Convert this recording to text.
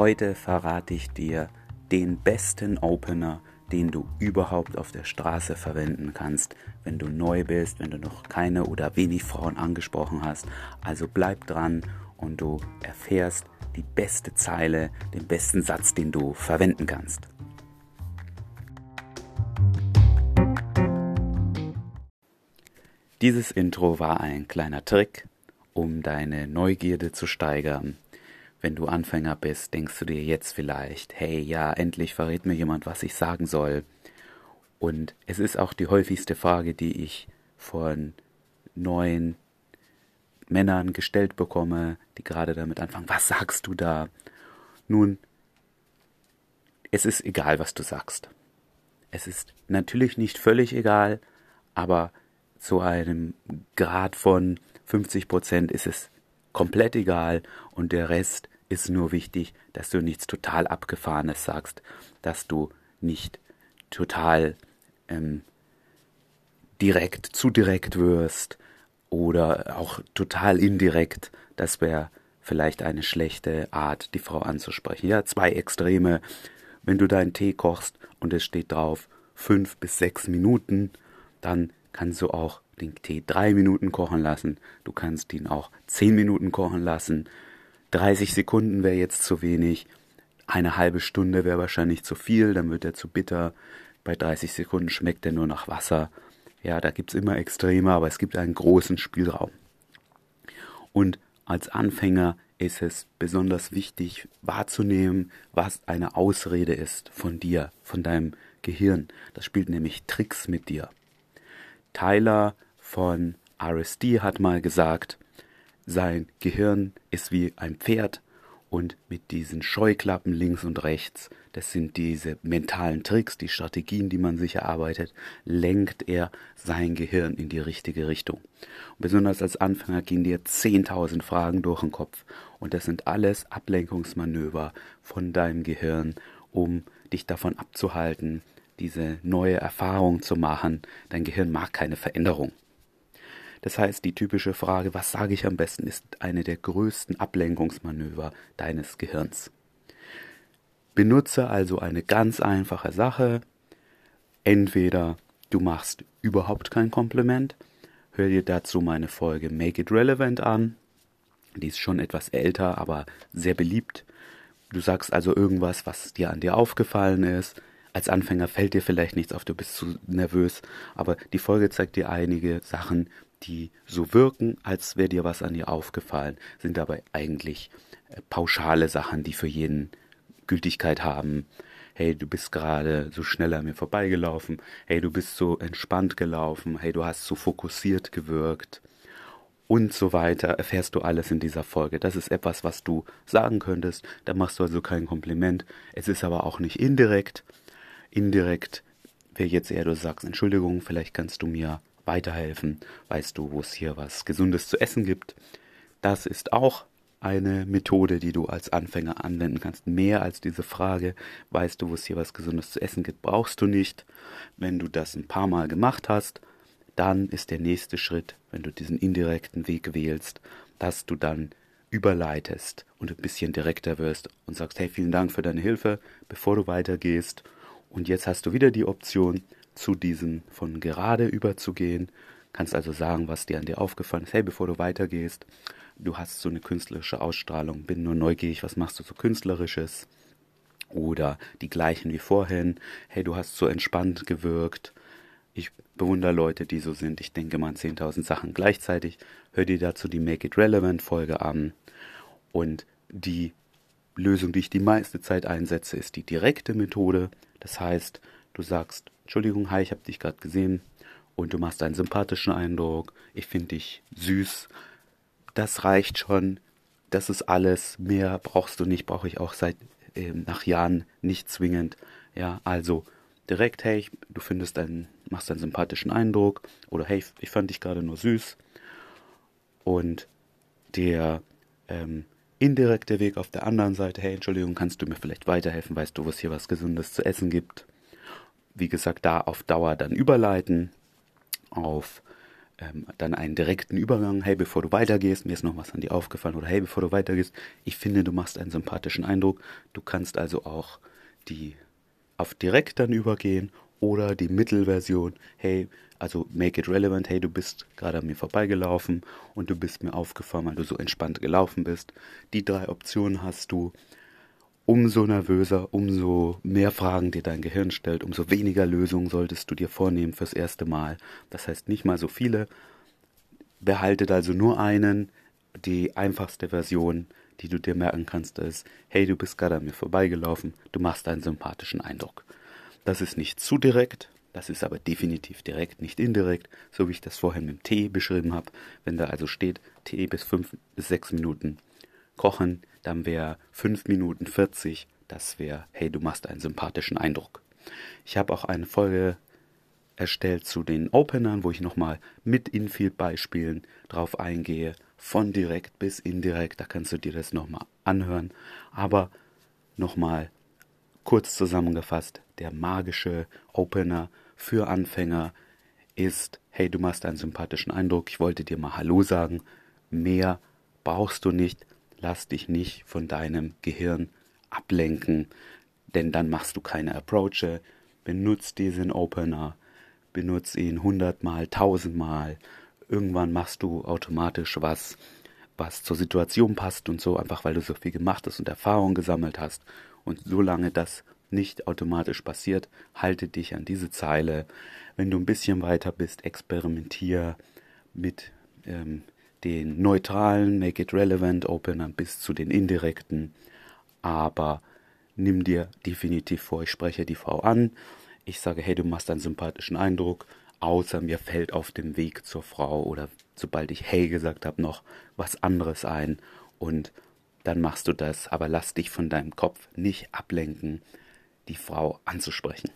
Heute verrate ich dir den besten Opener, den du überhaupt auf der Straße verwenden kannst, wenn du neu bist, wenn du noch keine oder wenig Frauen angesprochen hast. Also bleib dran und du erfährst die beste Zeile, den besten Satz, den du verwenden kannst. Dieses Intro war ein kleiner Trick, um deine Neugierde zu steigern. Wenn du Anfänger bist, denkst du dir jetzt vielleicht, hey ja, endlich verrät mir jemand, was ich sagen soll. Und es ist auch die häufigste Frage, die ich von neuen Männern gestellt bekomme, die gerade damit anfangen, was sagst du da? Nun, es ist egal, was du sagst. Es ist natürlich nicht völlig egal, aber zu einem Grad von 50 Prozent ist es komplett egal und der Rest ist nur wichtig, dass du nichts total Abgefahrenes sagst, dass du nicht total ähm, direkt, zu direkt wirst oder auch total indirekt. Das wäre vielleicht eine schlechte Art, die Frau anzusprechen. Ja, zwei Extreme. Wenn du deinen Tee kochst und es steht drauf fünf bis sechs Minuten, dann kannst du auch den Tee drei Minuten kochen lassen. Du kannst ihn auch zehn Minuten kochen lassen. 30 Sekunden wäre jetzt zu wenig. Eine halbe Stunde wäre wahrscheinlich zu viel, dann wird er zu bitter. Bei 30 Sekunden schmeckt er nur nach Wasser. Ja, da gibt es immer Extreme, aber es gibt einen großen Spielraum. Und als Anfänger ist es besonders wichtig wahrzunehmen, was eine Ausrede ist von dir, von deinem Gehirn. Das spielt nämlich Tricks mit dir. Tyler von RSD hat mal gesagt, sein Gehirn ist wie ein Pferd und mit diesen Scheuklappen links und rechts, das sind diese mentalen Tricks, die Strategien, die man sich erarbeitet, lenkt er sein Gehirn in die richtige Richtung. Und besonders als Anfänger gehen dir 10.000 Fragen durch den Kopf und das sind alles Ablenkungsmanöver von deinem Gehirn, um dich davon abzuhalten, diese neue Erfahrung zu machen. Dein Gehirn mag keine Veränderung. Das heißt, die typische Frage, was sage ich am besten, ist eine der größten Ablenkungsmanöver deines Gehirns. Benutze also eine ganz einfache Sache. Entweder du machst überhaupt kein Kompliment, hör dir dazu meine Folge Make It Relevant an. Die ist schon etwas älter, aber sehr beliebt. Du sagst also irgendwas, was dir an dir aufgefallen ist. Als Anfänger fällt dir vielleicht nichts auf, du bist zu nervös, aber die Folge zeigt dir einige Sachen, die so wirken, als wäre dir was an ihr aufgefallen, sind dabei eigentlich äh, pauschale Sachen, die für jeden Gültigkeit haben. Hey, du bist gerade so schnell an mir vorbeigelaufen. Hey, du bist so entspannt gelaufen. Hey, du hast so fokussiert gewirkt. Und so weiter erfährst du alles in dieser Folge. Das ist etwas, was du sagen könntest. Da machst du also kein Kompliment. Es ist aber auch nicht indirekt. Indirekt wäre jetzt eher, du sagst, Entschuldigung, vielleicht kannst du mir weiterhelfen? Weißt du, wo es hier was Gesundes zu essen gibt? Das ist auch eine Methode, die du als Anfänger anwenden kannst. Mehr als diese Frage, weißt du, wo es hier was Gesundes zu essen gibt, brauchst du nicht. Wenn du das ein paar Mal gemacht hast, dann ist der nächste Schritt, wenn du diesen indirekten Weg wählst, dass du dann überleitest und ein bisschen direkter wirst und sagst, hey, vielen Dank für deine Hilfe, bevor du weitergehst. Und jetzt hast du wieder die Option, zu diesem von gerade überzugehen. Kannst also sagen, was dir an dir aufgefallen ist. Hey, bevor du weitergehst, du hast so eine künstlerische Ausstrahlung, bin nur neugierig, was machst du so künstlerisches? Oder die gleichen wie vorhin. Hey, du hast so entspannt gewirkt. Ich bewundere Leute, die so sind. Ich denke mal an 10.000 Sachen gleichzeitig. Hör dir dazu die Make It Relevant Folge an. Und die Lösung, die ich die meiste Zeit einsetze, ist die direkte Methode. Das heißt, du sagst, Entschuldigung, hi, ich habe dich gerade gesehen und du machst einen sympathischen Eindruck, ich finde dich süß. Das reicht schon, das ist alles, mehr brauchst du nicht, brauche ich auch seit äh, nach Jahren nicht zwingend. Ja, also direkt, hey, du findest einen, machst einen sympathischen Eindruck oder hey, ich fand dich gerade nur süß. Und der ähm, indirekte Weg auf der anderen Seite, hey, Entschuldigung, kannst du mir vielleicht weiterhelfen? Weißt du, wo es hier was Gesundes zu essen gibt? Wie gesagt, da auf Dauer dann überleiten auf ähm, dann einen direkten Übergang. Hey, bevor du weitergehst, mir ist noch was an dir aufgefallen. Oder hey, bevor du weitergehst, ich finde, du machst einen sympathischen Eindruck. Du kannst also auch die auf direkt dann übergehen oder die Mittelversion. Hey, also make it relevant. Hey, du bist gerade an mir vorbeigelaufen und du bist mir aufgefallen, weil du so entspannt gelaufen bist. Die drei Optionen hast du. Umso nervöser, umso mehr Fragen dir dein Gehirn stellt, umso weniger Lösungen solltest du dir vornehmen fürs erste Mal. Das heißt nicht mal so viele. Behaltet also nur einen. Die einfachste Version, die du dir merken kannst, ist, hey, du bist gerade an mir vorbeigelaufen, du machst einen sympathischen Eindruck. Das ist nicht zu direkt, das ist aber definitiv direkt, nicht indirekt, so wie ich das vorhin mit dem Tee beschrieben habe. Wenn da also steht, Tee bis fünf bis sechs Minuten kochen, dann wäre fünf Minuten 40, das wäre, hey, du machst einen sympathischen Eindruck. Ich habe auch eine Folge erstellt zu den Openern, wo ich nochmal mit Infield-Beispielen drauf eingehe, von direkt bis indirekt, da kannst du dir das nochmal anhören. Aber nochmal kurz zusammengefasst, der magische Opener für Anfänger ist, hey, du machst einen sympathischen Eindruck, ich wollte dir mal Hallo sagen, mehr brauchst du nicht, lass dich nicht von deinem Gehirn ablenken, denn dann machst du keine Approache, benutzt diesen Opener, benutzt ihn hundertmal, tausendmal, irgendwann machst du automatisch was, was zur Situation passt und so, einfach weil du so viel gemacht hast und Erfahrung gesammelt hast. Und solange das nicht automatisch passiert, halte dich an diese Zeile. Wenn du ein bisschen weiter bist, experimentier mit ähm, den neutralen Make It Relevant Openern bis zu den indirekten. Aber nimm dir definitiv vor, ich spreche die Frau an. Ich sage, hey, du machst einen sympathischen Eindruck, außer mir fällt auf dem Weg zur Frau oder sobald ich hey gesagt habe, noch was anderes ein. Und dann machst du das, aber lass dich von deinem Kopf nicht ablenken, die Frau anzusprechen.